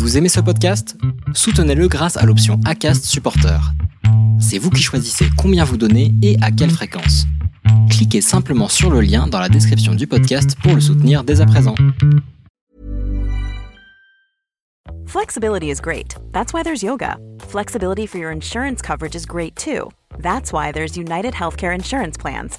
Vous aimez ce podcast? Soutenez-le grâce à l'option ACAST Supporter. C'est vous qui choisissez combien vous donnez et à quelle fréquence. Cliquez simplement sur le lien dans la description du podcast pour le soutenir dès à présent. Flexibility is great. That's why there's yoga. Flexibility for your insurance coverage is great too. That's why there's United Healthcare Insurance Plans.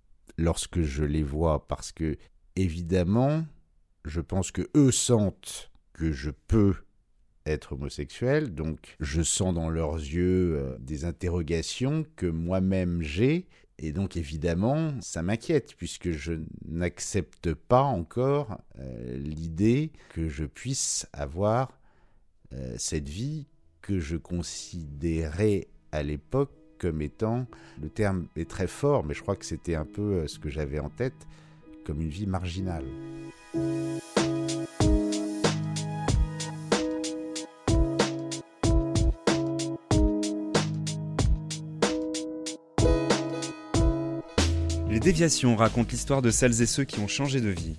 lorsque je les vois parce que, évidemment, je pense que eux sentent que je peux être homosexuel, donc je sens dans leurs yeux euh, des interrogations que moi-même j'ai, et donc évidemment ça m'inquiète puisque je n'accepte pas encore euh, l'idée que je puisse avoir euh, cette vie que je considérais à l'époque comme étant, le terme est très fort, mais je crois que c'était un peu euh, ce que j'avais en tête, comme une vie marginale. Les déviations racontent l'histoire de celles et ceux qui ont changé de vie.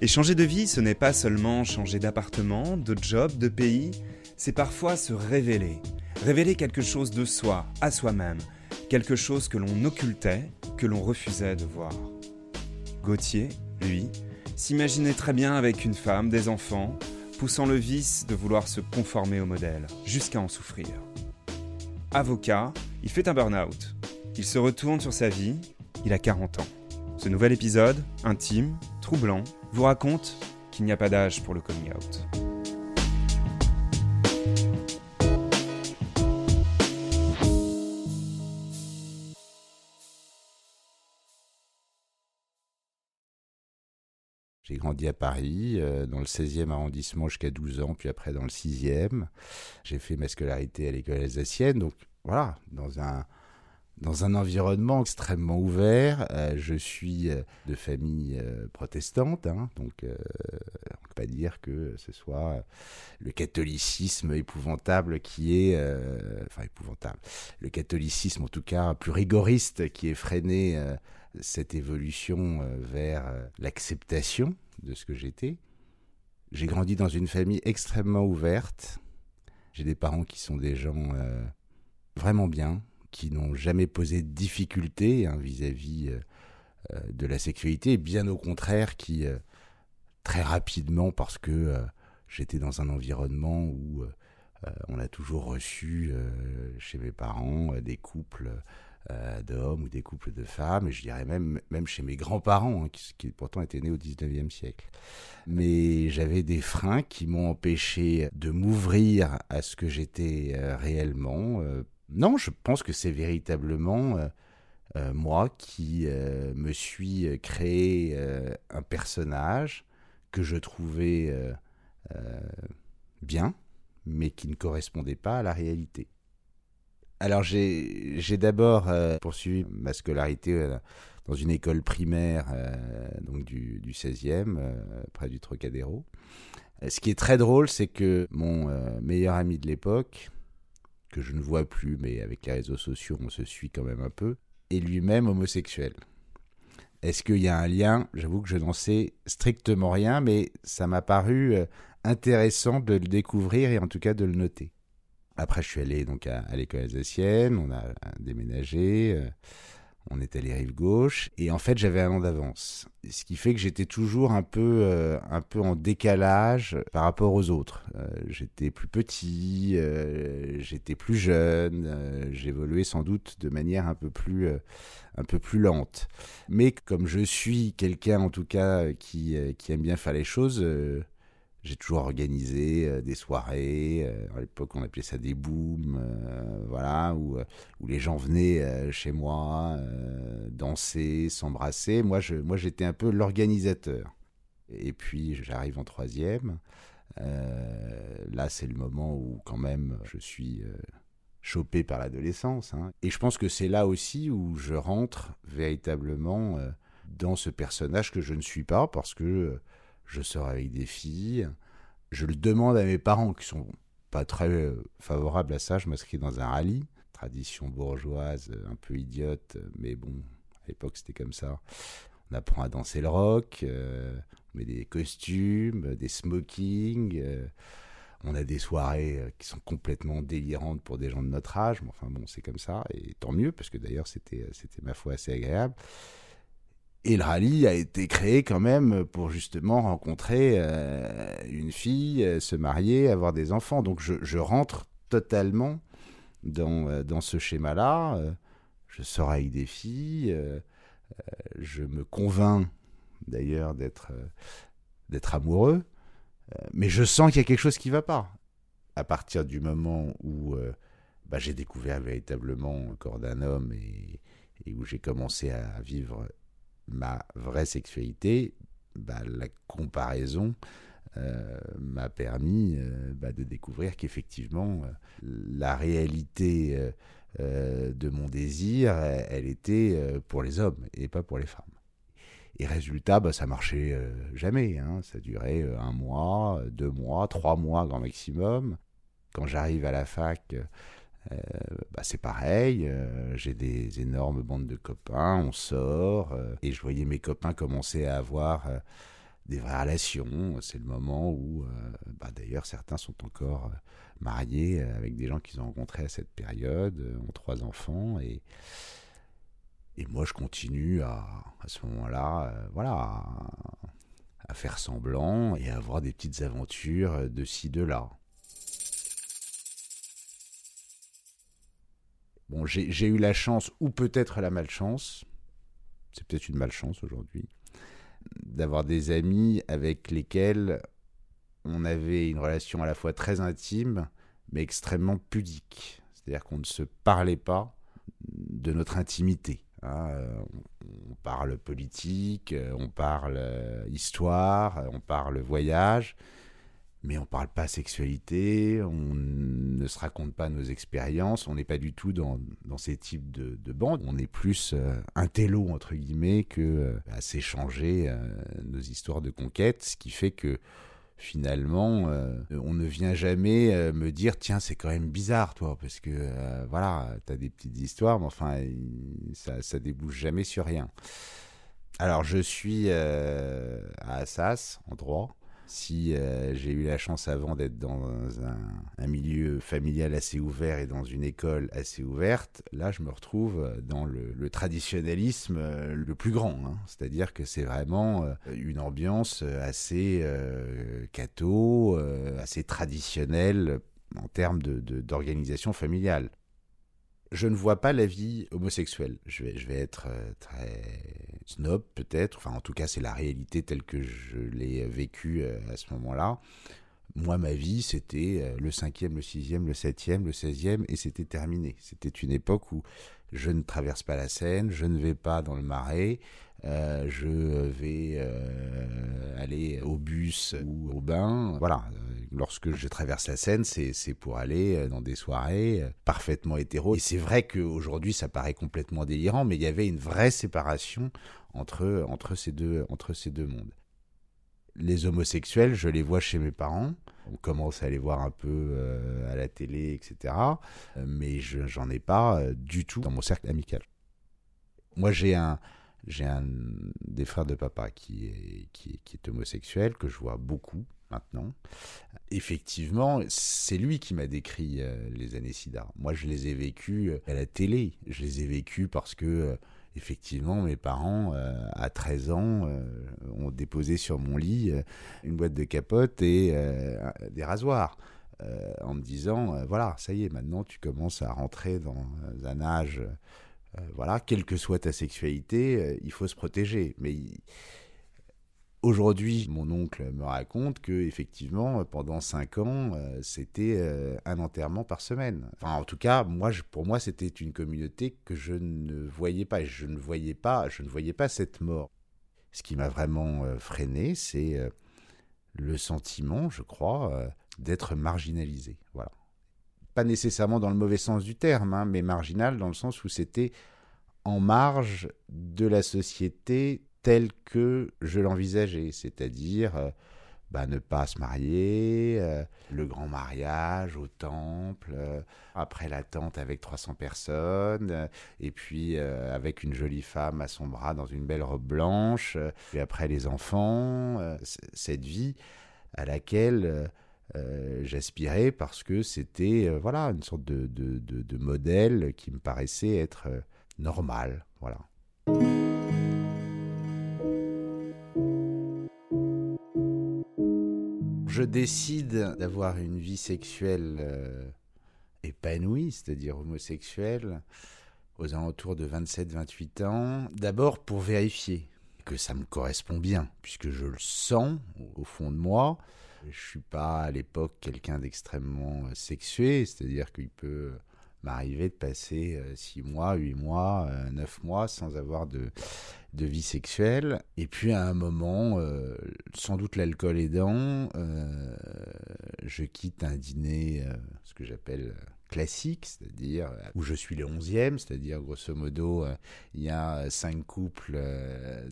Et changer de vie, ce n'est pas seulement changer d'appartement, de job, de pays, c'est parfois se révéler, révéler quelque chose de soi, à soi-même, quelque chose que l'on occultait, que l'on refusait de voir. Gauthier, lui, s'imaginait très bien avec une femme, des enfants, poussant le vice de vouloir se conformer au modèle, jusqu'à en souffrir. Avocat, il fait un burn-out. Il se retourne sur sa vie, il a 40 ans. Ce nouvel épisode, intime, troublant, vous raconte qu'il n'y a pas d'âge pour le coming out. J'ai grandi à Paris, euh, dans le 16e arrondissement jusqu'à 12 ans, puis après dans le 6e. J'ai fait ma scolarité à l'école alsacienne, donc voilà, dans un, dans un environnement extrêmement ouvert. Euh, je suis euh, de famille protestante, hein, donc on ne peut pas dire que ce soit le catholicisme épouvantable qui est, enfin épouvantable, le catholicisme en tout cas plus rigoriste qui est freiné cette évolution euh, vers euh, l'acceptation de ce que j'étais. J'ai grandi dans une famille extrêmement ouverte. J'ai des parents qui sont des gens euh, vraiment bien, qui n'ont jamais posé de difficultés hein, vis-à-vis de la sexualité, bien au contraire, qui très rapidement, parce que j'étais dans un environnement où on a toujours reçu chez mes parents des couples d'hommes ou des couples de femmes, et je dirais même, même chez mes grands-parents, hein, qui, pourtant étaient nés au 19e siècle. Mais j'avais des freins qui m'ont empêché de m'ouvrir à ce que j'étais euh, réellement. Euh. non, je pense que c'est véritablement moi qui me suis créé un personnage que je trouvais bien, mais qui ne correspondait pas à la réalité. Alors j'ai d'abord euh, poursuivi ma scolarité euh, dans une école primaire euh, donc du, du 16e, près du Trocadéro. Ce qui est très drôle, c'est que mon meilleur ami de l'époque, que je ne vois plus, mais avec les réseaux sociaux, on se suit quand même un peu, est lui-même homosexuel. Est-ce qu'il y a un lien? J'avoue que je n'en sais strictement rien, mais ça m'a paru intéressant de le découvrir et en tout cas de le noter. Après, je suis allé donc à, l'école alsacienne, on a déménagé, euh, on est allé rive gauche, et en fait, j'avais un an d'avance. Ce qui fait que j'étais toujours un peu, euh, un peu en décalage par rapport aux autres. Euh, j'étais plus petit, j'étais plus jeune, j'évoluais sans doute de manière un peu plus, un peu plus lente. Mais comme je suis quelqu'un, en tout cas, qui, qui aime bien faire les choses, j'ai toujours organisé euh, des soirées. Euh, à l'époque, on appelait ça des booms, euh, voilà, où, les gens venaient chez moi danser, s'embrasser. Moi, je, moi, j'étais un peu l'organisateur. Et puis, j'arrive en troisième. là, c'est le moment où quand même je suis chopé par l'adolescence. Hein. Et je pense que c'est là aussi où je rentre véritablement dans ce personnage que je ne suis pas parce que je sors avec des filles. Je le demande à mes parents qui sont pas très euh, favorables à ça. Je m'inscris dans un rallye, tradition bourgeoise, un peu idiote, mais bon, à l'époque c'était comme ça. On apprend à danser le rock, euh, on met des costumes, des smokings. Euh, on a des soirées qui sont complètement délirantes pour des gens de notre âge, mais enfin bon, c'est comme ça, et tant mieux, parce que d'ailleurs c'était, c'était ma foi assez agréable. Et le rallye a été créé quand même pour justement rencontrer euh, une fille, euh, se marier, avoir des enfants. Donc je, rentre totalement dans, euh, dans ce schéma-là. Je sors avec des filles. je me convainc d'ailleurs d'être d'être amoureux. mais je sens qu'il y a quelque chose qui ne va pas. À partir du moment où bah, j'ai découvert véritablement le corps d'un homme et, et où j'ai commencé à vivre ma vraie sexualité, bah, la comparaison euh, m'a permis euh, bah, de découvrir qu'effectivement, euh, la réalité de mon désir, elle, était pour les hommes et pas pour les femmes. Et résultat, bah, ça marchait jamais. Hein. Ça durait un mois, deux mois, trois mois grand maximum. Quand j'arrive à la fac, euh, bah, c'est pareil, euh, j'ai des énormes bandes de copains, on sort, euh, et je voyais mes copains commencer à avoir des vraies relations. C'est le moment où, bah, d'ailleurs, certains sont encore mariés avec des gens qu'ils ont rencontrés à cette période, ont trois enfants, et, et moi je continue à, ce moment-là, voilà, à, à faire semblant et à avoir des petites aventures de ci, de là. J'ai eu la chance, ou peut-être la malchance, c'est peut-être une malchance aujourd'hui, d'avoir des amis avec lesquels on avait une relation à la fois très intime, mais extrêmement pudique. C'est-à-dire qu'on ne se parlait pas de notre intimité. Hein. On parle politique, on parle euh, histoire, on parle voyage, mais on ne parle pas sexualité, on ne se raconte pas nos expériences, on n'est pas du tout dans, ces types de, bandes. On est plus euh, un télo, entre guillemets, que euh, à s'échanger euh, nos histoires de conquête, ce qui fait que finalement, on ne vient jamais me dire tiens, c'est quand même bizarre, toi, parce que voilà, tu as des petites histoires, mais enfin, ça, ça débouche jamais sur rien. Alors, je suis à Assas, en droit. Si euh, j'ai eu la chance avant d'être dans un, milieu familial assez ouvert et dans une école assez ouverte, là je me retrouve dans le, traditionnalisme euh, le plus grand. Hein. C'est-à-dire que c'est vraiment euh, une ambiance assez catho, assez traditionnelle en termes d'organisation familiale je ne vois pas la vie homosexuelle. Je vais, être euh, très snob peut-être, enfin en tout cas c'est la réalité telle que je l'ai vécue euh, à ce moment-là. Moi, ma vie, c'était euh, le cinquième, le sixième, le septième, le seizième, et c'était terminé. C'était une époque où je ne traverse pas la Seine, je ne vais pas dans le Marais, euh, je vais euh, aller au bus ou au bain. Voilà, lorsque je traverse la Seine, c'est pour aller dans des soirées parfaitement hétéro. Et c'est vrai qu'aujourd'hui, ça paraît complètement délirant, mais il y avait une vraie séparation entre, entre, ces, deux, entre ces deux mondes. Les homosexuels, je les vois chez mes parents on commence à les voir un peu euh, à la télé, etc. Mais je j'en ai pas euh, du tout dans mon cercle amical. Moi, j'ai un, j'ai un des frères de papa qui est, qui est, homosexuel, que je vois beaucoup maintenant. Effectivement, c'est lui qui m'a décrit euh, les années SIDA. Moi, je les ai vécues à la télé. Je les ai vécues parce que effectivement, mes parents, euh, à 13 ans, euh, ont déposé sur mon lit euh, une boîte de capote et des rasoirs. en me disant, voilà, ça y est, maintenant tu commences à rentrer dans un âge, voilà, quelle que soit ta sexualité, il faut se protéger. Mais Aujourd'hui, mon oncle me raconte que effectivement, pendant cinq ans, euh, c'était euh, un enterrement par semaine. Enfin, en tout cas, moi, pour moi, c'était une communauté que je ne voyais pas. Je ne voyais pas, je ne voyais pas cette mort. Ce qui m'a vraiment euh, freiné, c'est le sentiment, je crois, d'être marginalisé. Voilà. Pas nécessairement dans le mauvais sens du terme, hein, mais marginal dans le sens où c'était en marge de la société telle que je l'envisageais, c'est-à-dire bah, ne pas se marier, euh, le grand mariage au temple, euh, après la tente avec 300 personnes, euh, et puis avec une jolie femme à son bras dans une belle robe blanche, puis après les enfants, cette vie à laquelle j'aspirais parce que c'était voilà une sorte de, de, de, modèle qui me paraissait être normal. Voilà. je décide d'avoir une vie sexuelle euh, épanouie, c'est-à-dire homosexuelle, aux alentours de 27-28 ans, d'abord pour vérifier que ça me correspond bien, puisque je le sens au fond de moi. Je suis pas à l'époque quelqu'un d'extrêmement euh, sexué, c'est-à-dire qu'il peut m'arriver de passer 6 euh, mois, 8 mois, 9 mois sans avoir de, de vie sexuelle. Et puis à un moment, euh, sans doute l'alcool aidant, euh, je quitte un dîner, euh, ce que j'appelle classique, c'est-à-dire où je suis le onzième, c'est-à-dire grosso modo, il y a cinq couples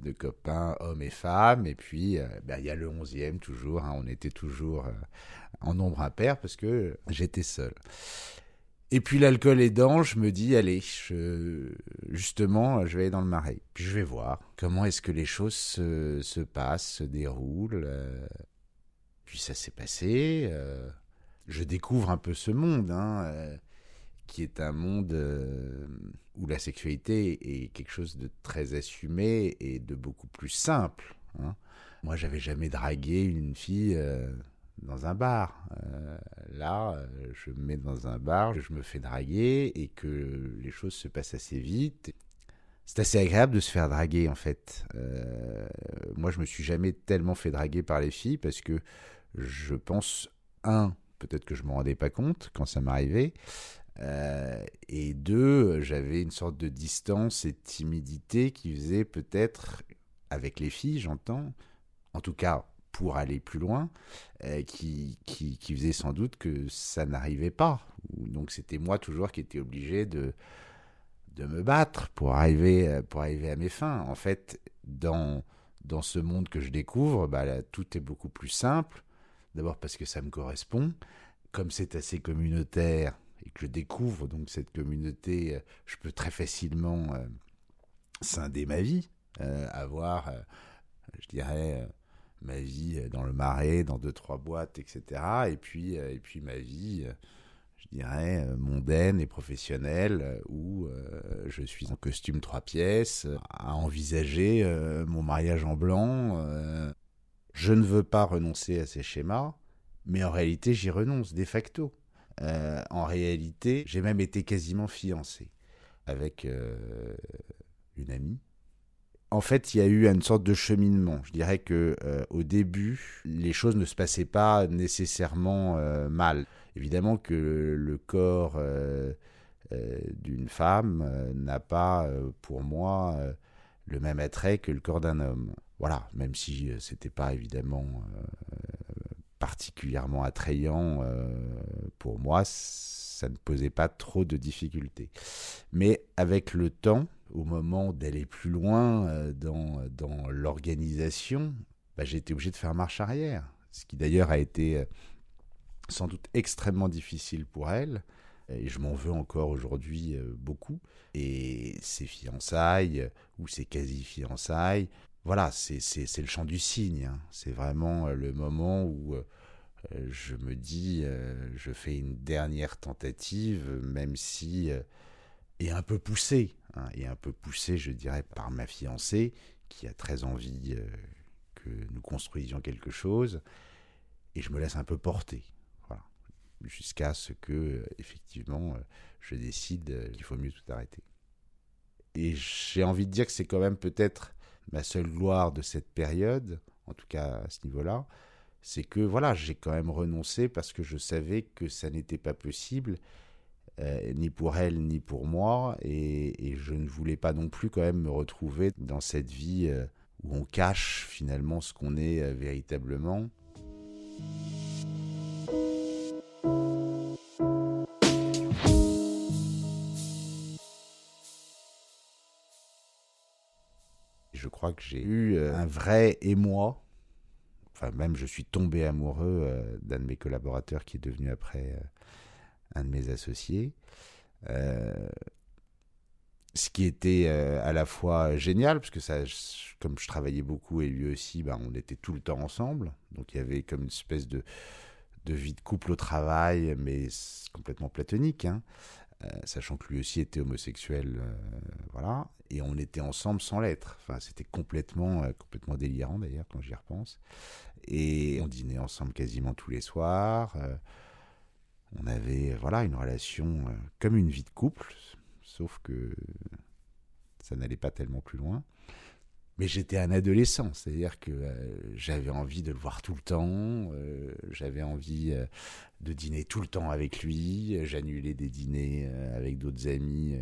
de copains, hommes et femmes, et puis ben, il y a le onzième toujours, hein, on était toujours en nombre impair parce que j'étais seul. Et puis l'alcool aidant, je me dis, allez, justement, je vais aller dans le marais. Puis je vais voir comment est-ce que les choses se, passent, se déroulent. Euh. Puis ça s'est passé. Euh. Je découvre un peu ce monde, hein, euh, qui est un monde où la sexualité est quelque chose de très assumé et de beaucoup plus simple. Hein. Moi, j'avais jamais dragué une fille dans un bar. Euh, là, euh, je me mets dans un bar, je me fais draguer et que les choses se passent assez vite. C'est assez agréable de se faire draguer en fait. Euh, moi, je me suis jamais tellement fait draguer par les filles parce que je pense un, peut-être que je me rendais pas compte quand ça m'arrivait. et deux, j'avais une sorte de distance et timidité qui faisait peut-être, avec les filles, j'entends, en tout cas pour aller plus loin, euh, qui, qui, faisait sans doute que ça n'arrivait pas. Donc c'était moi toujours qui étais obligé de, de me battre pour arriver, euh, pour arriver à mes fins. En fait, dans, dans ce monde que je découvre, bah, tout est beaucoup plus simple. D'abord parce que ça me correspond. Comme c'est assez communautaire et que je découvre donc cette communauté, euh, je peux très facilement scinder ma vie, avoir, je dirais, ma vie dans le marais, dans deux trois boîtes, etc. Et puis euh, et puis ma vie, euh, je dirais euh, mondaine et professionnelle où je suis en costume trois pièces, à envisager mon mariage en blanc. Je ne veux pas renoncer à ces schémas, mais en réalité j'y renonce de facto. en réalité, j'ai même été quasiment fiancé avec une amie en fait, il y a eu une sorte de cheminement. Je dirais que euh, au début, les choses ne se passaient pas nécessairement euh, mal. Évidemment que le corps euh, d'une femme n'a pas, pour moi, le même attrait que le corps d'un homme. Voilà, même si c'était pas évidemment particulièrement attrayant pour moi, ça ne posait pas trop de difficultés. Mais avec le temps, au moment d'aller plus loin euh, dans, dans l'organisation, bah, j'ai été obligé de faire marche arrière. Ce qui d'ailleurs a été euh, sans doute extrêmement difficile pour elle. Et je m'en veux encore aujourd'hui euh, beaucoup. Et ses fiançailles, ou ses quasi-fiançailles, voilà, c'est le chant du cygne. Hein. C'est vraiment le moment où je me dis, je fais une dernière tentative, même si est un peu poussée, hein, et un peu poussée, je dirais, par ma fiancée, qui a très envie euh, que nous construisions quelque chose, et je me laisse un peu porter, jusqu'à ce que, euh, effectivement, euh, je décide qu'il faut mieux tout arrêter. Et j'ai envie de dire que c'est quand même peut-être ma seule gloire de cette période, en tout cas à ce niveau-là, c'est que voilà, j'ai quand même renoncé parce que je savais que ça n'était pas possible euh, ni pour elle ni pour moi, et, je ne voulais pas non plus quand même me retrouver dans cette vie euh, où on cache finalement ce qu'on est euh, véritablement. Je crois que j'ai eu euh, un vrai émoi. Enfin, même je suis tombé amoureux euh, d'un de mes collaborateurs qui est devenu après euh, un de mes associés. ce qui était à la fois génial, parce que ça, comme je travaillais beaucoup et lui aussi, ben, on était tout le temps ensemble. Donc il y avait comme une espèce de, de vie de couple au travail, mais complètement platonique. Hein. Euh, sachant que lui aussi était homosexuel, euh, voilà, et on était ensemble sans l'être. Enfin, c'était complètement, euh, complètement délirant d'ailleurs quand j'y repense. Et on dînait ensemble quasiment tous les soirs. on avait, voilà, une relation comme une vie de couple, sauf que ça n'allait pas tellement plus loin. Mais j'étais un adolescent, c'est-à-dire que euh, j'avais envie de le voir tout le temps, euh, j'avais envie euh, de dîner tout le temps avec lui, j'annulais des dîners avec d'autres amis,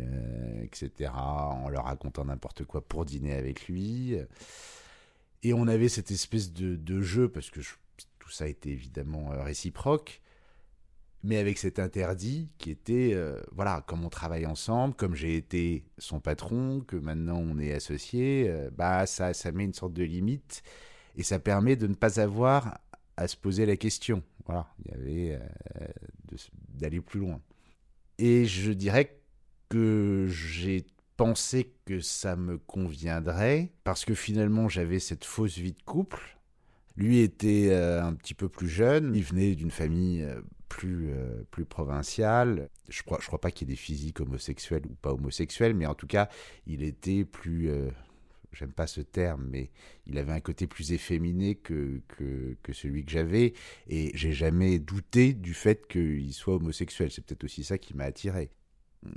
etc., en leur racontant n'importe quoi pour dîner avec lui. Et on avait cette espèce de, jeu, parce que tout ça était évidemment réciproque, mais avec cet interdit qui était, euh, voilà, comme on travaille ensemble, comme j'ai été son patron, que maintenant on est associé, euh, bah ça, met une sorte de limite et ça permet de ne pas avoir à se poser la question. Voilà, il y avait euh, d'aller plus loin. Et je dirais que j'ai pensé que ça me conviendrait parce que finalement j'avais cette fausse vie de couple. Lui était un petit peu plus jeune, il venait d'une famille plus, euh, plus provincial. Je crois, je crois pas qu'il y ait des physiques homosexuels ou pas homosexuels, mais en tout cas, il était plus. Euh, j'aime pas ce terme, mais il avait un côté plus efféminé que, que, celui que j'avais. Et j'ai jamais douté du fait qu'il soit homosexuel. C'est peut-être aussi ça qui m'a attiré.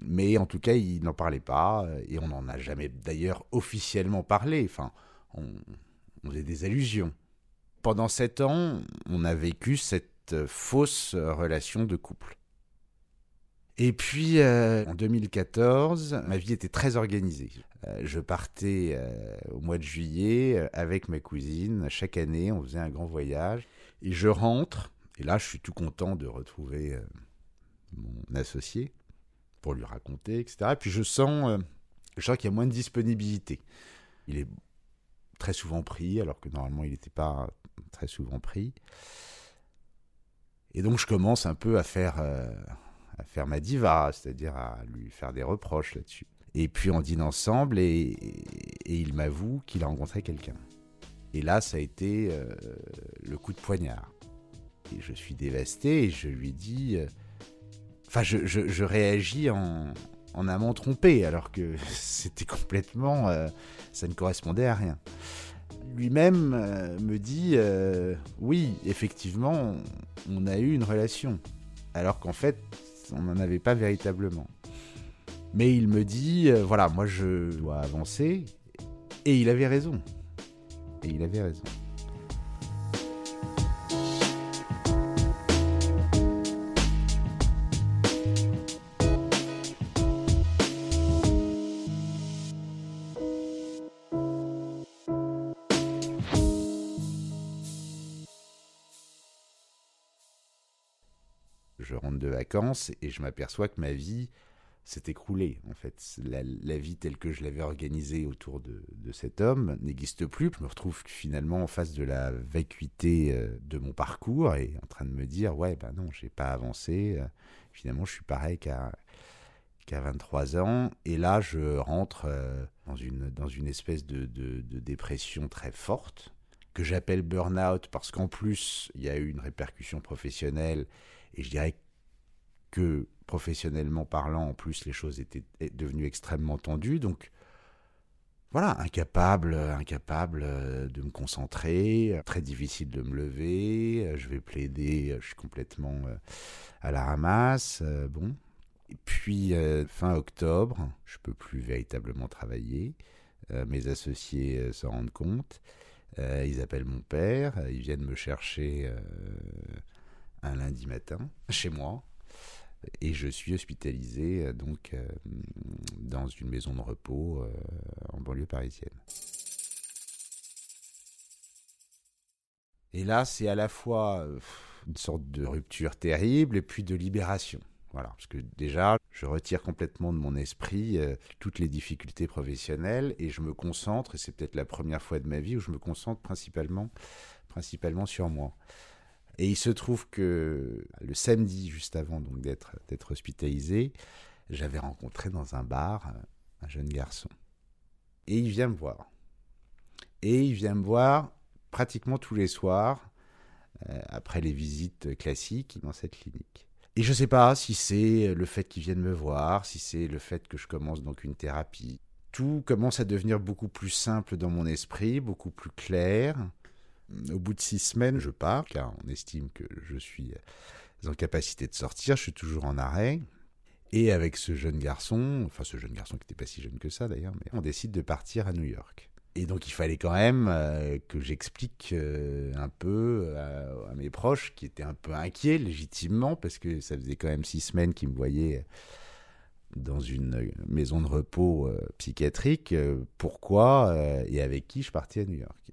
Mais en tout cas, il n'en parlait pas, et on n'en a jamais d'ailleurs officiellement parlé. Enfin, on, on faisait des allusions. Pendant sept ans, on a vécu cette fausse relation de couple. Et puis, euh, en 2014, ma vie était très organisée. Euh, je partais euh, au mois de juillet avec ma cousine. Chaque année, on faisait un grand voyage. Et je rentre, et là, je suis tout content de retrouver mon associé pour lui raconter, etc. Et puis, je sens, je sens qu'il y a moins de disponibilité. Il est très souvent pris, alors que normalement, il n'était pas très souvent pris. Et donc je commence un peu à faire, euh, à faire ma diva, c'est-à-dire à lui faire des reproches là-dessus. Et puis on dîne ensemble et, il m'avoue qu'il a rencontré quelqu'un. Et là, ça a été euh, le coup de poignard. Et je suis dévasté et je lui dis... Euh, enfin, je, je, réagis en, en amant trompé, alors que c'était complètement... ça ne correspondait à rien lui-même euh, me dit euh, oui, effectivement, on a eu une relation, alors qu'en fait, on n'en avait pas véritablement. Mais il me dit euh, voilà, moi je dois avancer, et il avait raison. Et il avait raison. Je rentre de vacances et je m'aperçois que ma vie s'est écroulée. En fait, la, vie telle que je l'avais organisée autour de, cet homme n'existe plus. Je me retrouve finalement en face de la vacuité euh, de mon parcours et en train de me dire ouais ben non, j'ai pas avancé. Finalement, je suis pareil qu'à qu'à 23 ans. Et là, je rentre euh, dans une, espèce de, de dépression très forte, que j'appelle burn-out parce qu'en plus, il y a eu une répercussion professionnelle et je dirais que professionnellement parlant, en plus, les choses étaient devenues extrêmement tendues. Donc, voilà, incapable, incapable euh, de me concentrer, très difficile de me lever. Je vais plaider, je suis complètement euh, à la ramasse. Euh, bon. Et puis, fin octobre, je peux plus véritablement travailler. Mes associés s'en rendent compte. Ils appellent mon père, ils viennent me chercher un lundi matin chez moi et je suis hospitalisé euh, donc euh, dans une maison de repos euh, en banlieue parisienne. Et là, c'est à la fois une sorte de rupture terrible et puis de libération. Voilà, parce que déjà, je retire complètement de mon esprit toutes les difficultés professionnelles et je me concentre, et c'est peut-être la première fois de ma vie où je me concentre principalement, principalement sur moi. Et il se trouve que le samedi, juste avant donc d'être d'être hospitalisé, j'avais rencontré dans un bar euh, un jeune garçon. Et il vient me voir. Et il vient me voir pratiquement tous les soirs, euh, après les visites classiques dans cette clinique. Et je ne sais pas si c'est le fait qu'il vienne me voir, si c'est le fait que je commence donc une thérapie. Tout commence à devenir beaucoup plus simple dans mon esprit, beaucoup plus clair. Au bout de six semaines, je pars, car on estime que je suis en capacité de sortir, je suis toujours en arrêt. Et avec ce jeune garçon, enfin ce jeune garçon qui n'était pas si jeune que ça d'ailleurs, mais on décide de partir à New York. Et donc il fallait quand même euh, que j'explique euh, un peu à, mes proches qui étaient un peu inquiets légitimement parce que ça faisait quand même six semaines qu'ils me voyaient dans une maison de repos euh, psychiatrique pourquoi et avec qui je partais à New York.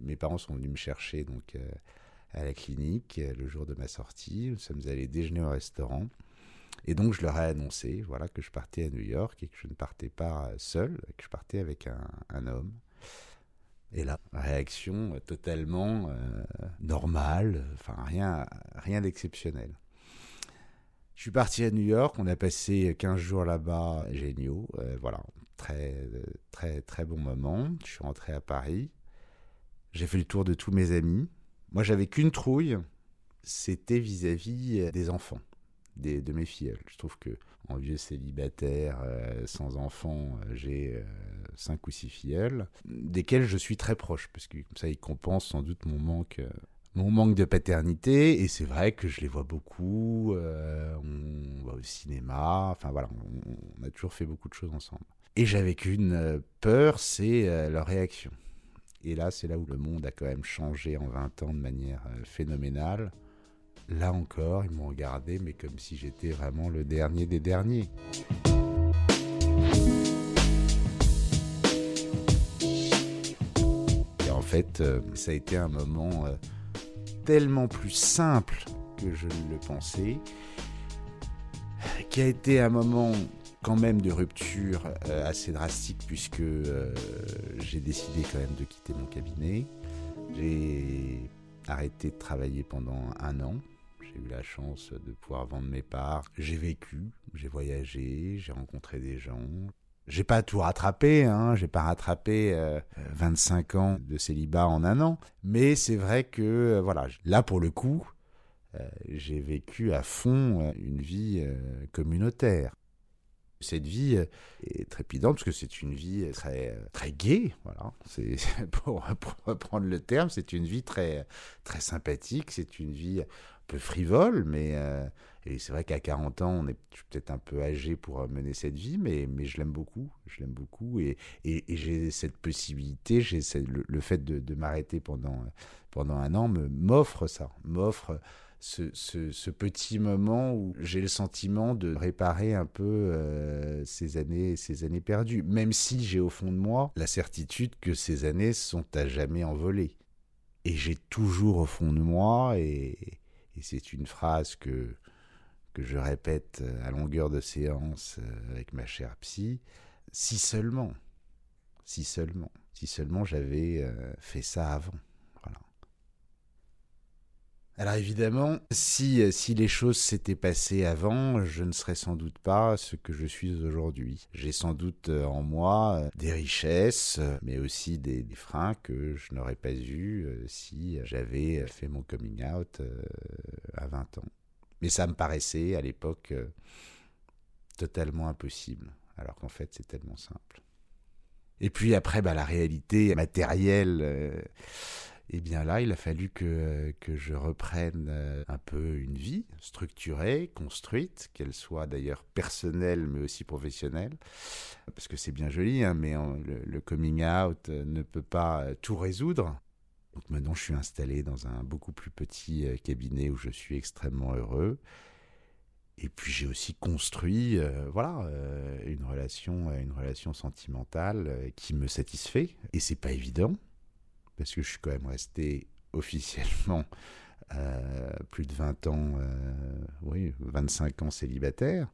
Mes parents sont venus me chercher donc à la clinique le jour de ma sortie. Nous sommes allés déjeuner au restaurant. Et donc je leur ai annoncé voilà, que je partais à New York et que je ne partais pas seul, que je partais avec un homme. Et là, réaction totalement euh, normale, enfin rien, rien d'exceptionnel. Je suis parti à New York, on a passé 15 jours là-bas, géniaux, euh, voilà, très, très, très bon moment. Je suis rentré à Paris, j'ai fait le tour de tous mes amis. Moi, j'avais qu'une trouille, c'était vis-à-vis des enfants, des, de mes filles. Je trouve que en vieux célibataire, euh, sans enfants, j'ai cinq ou six filleuls, desquels je suis très proche, parce que comme ça, ils compensent sans doute mon manque, euh, mon manque de paternité. Et c'est vrai que je les vois beaucoup, euh, on va au cinéma, enfin voilà, on, a toujours fait beaucoup de choses ensemble. Et j'avais qu'une euh, peur, c'est leur réaction. Et là, c'est là où le monde a quand même changé en 20 ans de manière phénoménale. Là encore, ils m'ont regardé, mais comme si j'étais vraiment le dernier des derniers. fait, euh, ça a été un moment euh, tellement plus simple que je ne le pensais, qui a été un moment quand même de rupture euh, assez drastique puisque j'ai décidé quand même de quitter mon cabinet. J'ai arrêté de travailler pendant un an. J'ai eu la chance de pouvoir vendre mes parts. J'ai vécu, j'ai voyagé, j'ai rencontré des gens, j'ai pas tout rattrapé, hein, j'ai pas rattrapé 25 euh, ans de célibat en un an, mais c'est vrai que euh, voilà, là pour le coup, euh, j'ai vécu à fond une vie communautaire. Cette vie est trépidante parce que c'est une vie très très gaie, voilà. C'est pour, pour, reprendre le terme, c'est une vie très très sympathique, c'est une vie peu frivole, mais euh, c'est vrai qu'à 40 ans, on est peut-être un peu âgé pour euh, mener cette vie, mais, mais je l'aime beaucoup, je l'aime beaucoup, et, et, j'ai cette possibilité, j'ai le, le, fait de, de m'arrêter pendant, pendant un an m'offre ça, m'offre ce, petit moment où j'ai le sentiment de réparer un peu euh, ces années, ces années perdues, même si j'ai au fond de moi la certitude que ces années sont à jamais envolées. Et j'ai toujours au fond de moi, et, et c'est une phrase que, que je répète à longueur de séance euh, avec ma chère psy, si seulement, si seulement, si seulement j'avais euh, fait ça avant. Alors évidemment, si, euh, si les choses s'étaient passées avant, je ne serais sans doute pas ce que je suis aujourd'hui. J'ai sans doute euh, en moi euh, des richesses, mais aussi des, freins que je n'aurais pas eu si j'avais fait mon coming out à 20 ans. Mais ça me paraissait à l'époque totalement impossible, alors qu'en fait c'est tellement simple. Et puis après, bah, la réalité matérielle et eh bien là, il a fallu que, je reprenne euh, un peu une vie structurée, construite, qu'elle soit d'ailleurs personnelle mais aussi professionnelle. Parce que c'est bien joli, hein, mais le, coming out euh, ne peut pas euh, tout résoudre. Donc maintenant, je suis installé dans un beaucoup plus petit cabinet où je suis extrêmement heureux. Et puis j'ai aussi construit, voilà, une relation, une relation sentimentale qui me satisfait. Et c'est pas évident parce que je suis quand même resté officiellement plus de 20 ans, oui, 25 ans célibataire.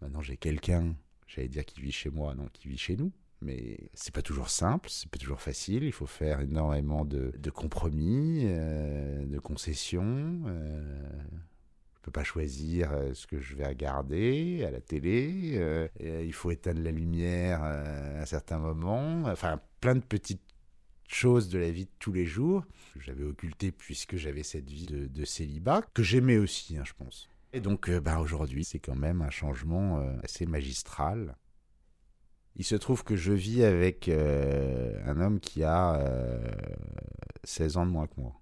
Maintenant, j'ai quelqu'un, j'allais dire qui vit chez moi, non, qui vit chez nous. Mais c'est pas toujours simple, c'est pas toujours facile. Il faut faire énormément de, compromis, de concessions peux pas choisir euh, ce que je vais regarder à la télé. Euh, il faut éteindre la lumière euh, à un certain moment. Enfin, plein de petites choses de la vie de tous les jours que j'avais occulté puisque j'avais cette vie de, célibat que j'aimais aussi, hein, je pense. Et donc, bah, aujourd'hui, c'est quand même un changement assez magistral. Il se trouve que je vis avec un homme qui a 16 ans de moins que moi.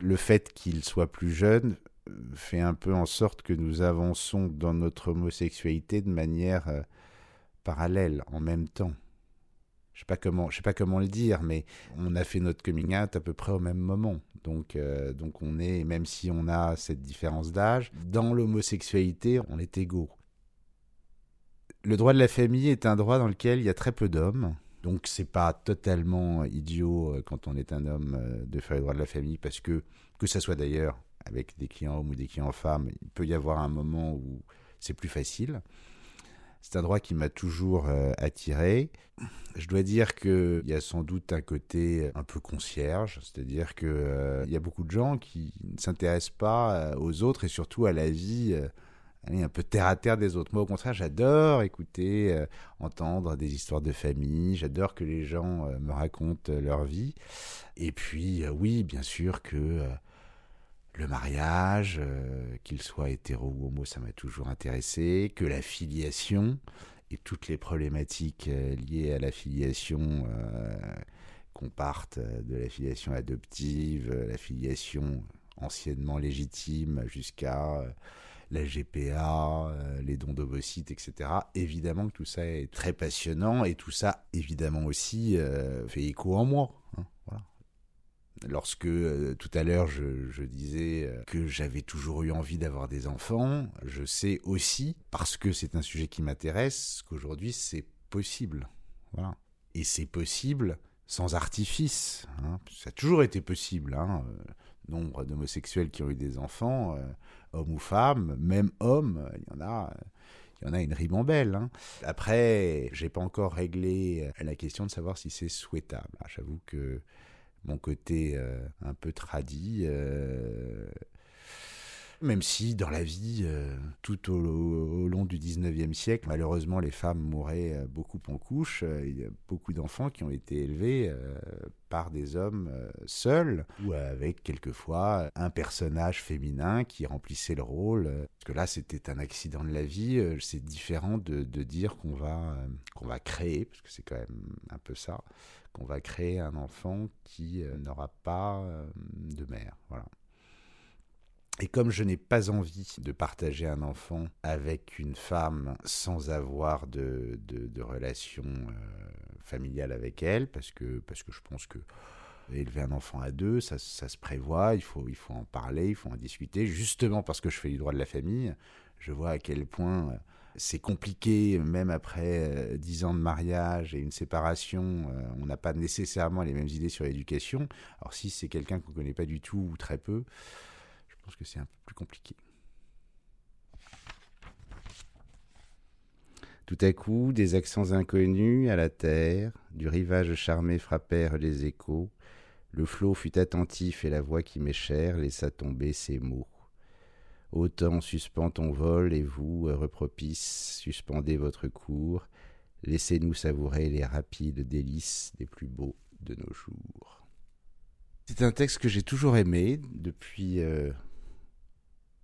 Le fait qu'il soit plus jeune fait un peu en sorte que nous avançons dans notre homosexualité de manière euh, parallèle, en même temps. Je sais pas comment, je sais pas comment le dire, mais on a fait notre coming out à peu près au même moment. Donc, euh, donc on est, même si on a cette différence d'âge, dans l'homosexualité, on est égaux. Le droit de la famille est un droit dans lequel il y a très peu d'hommes. Donc c'est pas totalement idiot euh, quand on est un homme de faire le droit de la famille parce que que ça soit d'ailleurs avec des clients hommes ou des clients femmes, il peut y avoir un moment où c'est plus facile. C'est un droit qui m'a toujours euh, attiré. Je dois dire qu'il y a sans doute un côté un peu concierge, c'est-à-dire qu'il euh, y a beaucoup de gens qui ne s'intéressent pas euh, aux autres et surtout à la vie un peu terre à terre des autres. Moi, au contraire, j'adore écouter, entendre des histoires de famille. J'adore que les gens me racontent leur vie. Et puis, oui, bien sûr que le mariage, euh, qu'il soit hétéro ou homo, ça m'a toujours intéressé, que la filiation et toutes les problématiques euh, liées à la filiation, euh, qu'on parte de la filiation adoptive, la filiation anciennement légitime jusqu'à la GPA, les dons d'ovocytes, etc. Évidemment que tout ça est très passionnant et tout ça, évidemment aussi, fait écho en moi. Hein. Lorsque euh, tout à l'heure je, disais euh, que j'avais toujours eu envie d'avoir des enfants, je sais aussi, parce que c'est un sujet qui m'intéresse, qu'aujourd'hui c'est possible. Et c'est possible sans artifice. Hein. Ça a toujours été possible. Hein. Euh, nombre d'homosexuels qui ont eu des enfants, hommes ou femmes, même hommes, il y en a il y en a une ribambelle. Hein. Après, j'ai pas encore réglé la question de savoir si c'est souhaitable. Ah, j'avoue que mon côté euh, un peu tradit. Euh, même si dans la vie, euh, tout au, long du 19e siècle, malheureusement, les femmes mouraient beaucoup en couche. Il y a beaucoup d'enfants qui ont été élevés par des hommes seuls ou avec quelquefois un personnage féminin qui remplissait le rôle. Parce que là, c'était un accident de la vie. C'est différent de, de dire qu'on va, qu'on va créer, parce que c'est quand même un peu ça, qu'on va créer un enfant qui euh, n'aura pas euh, de mère. Voilà. Et comme je n'ai pas envie de partager un enfant avec une femme sans avoir de, de, relation euh, familiale avec elle, parce que, parce que je pense que élever un enfant à deux, ça, ça, se prévoit, il faut, il faut en parler, il faut en discuter, justement parce que je fais du droit de la famille, je vois à quel point c'est compliqué, même après euh, dix ans de mariage et une séparation, euh, on n'a pas nécessairement les mêmes idées sur l'éducation. Alors si c'est quelqu'un qu'on ne connaît pas du tout ou très peu, je pense que c'est un peu plus compliqué. Tout à coup, des accents inconnus à la terre, du rivage charmé frappèrent les échos. Le flot fut attentif et la voix qui m'est chère laissa tomber ces mots. Autant suspend ton vol et vous, repropice, suspendez votre cours. Laissez-nous savourer les rapides délices des plus beaux de nos jours. C'est un texte que j'ai toujours aimé depuis euh,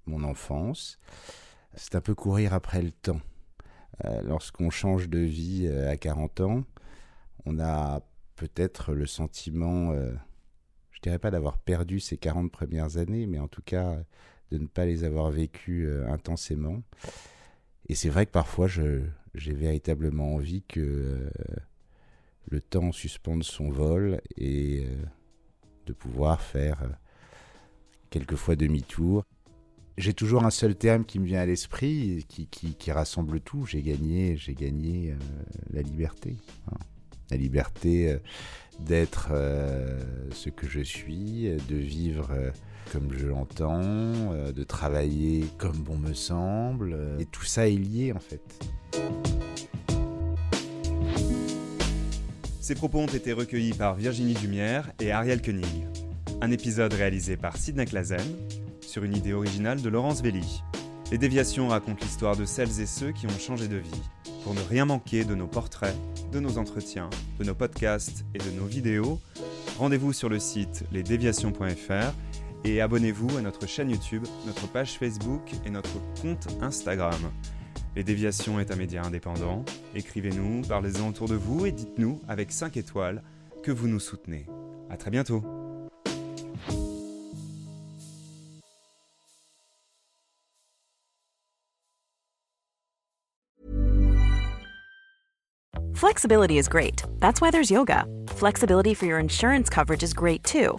mon enfance. C'est un peu courir après le temps. Euh, lorsqu'on change de vie euh, à 40 ans, on a peut-être le sentiment, je dirais pas d'avoir perdu ces 40 premières années, mais en tout cas de ne pas les avoir vécues euh, intensément. Et c'est vrai que parfois, j'ai véritablement envie que euh, le temps suspende son vol et euh, de pouvoir faire quelquefois demi-tour. J'ai toujours un seul terme qui me vient à l'esprit, qui, qui, rassemble tout. J'ai gagné, j'ai gagné la liberté. La liberté d'être ce que je suis, de vivre comme je l'entends, euh, de travailler comme bon me semble. euh, Et tout ça est lié en fait. Ces propos ont été recueillis par Virginie Dumière et Ariel Koenig. Un épisode réalisé par Sidney Clazen sur une idée originale de Laurence Velli. Les déviations racontent l'histoire de celles et ceux qui ont changé de vie. Pour ne rien manquer de nos portraits, de nos entretiens, de nos podcasts et de nos vidéos, rendez-vous sur le site lesdéviations.fr et abonnez-vous à notre chaîne YouTube, notre page Facebook et notre compte Instagram. Les Déviations est un média indépendant. Écrivez-nous, parlez-en autour de vous et dites-nous avec 5 étoiles que vous nous soutenez. À très bientôt. Flexibility is great. That's why there's yoga. Flexibility for your insurance coverage is great too.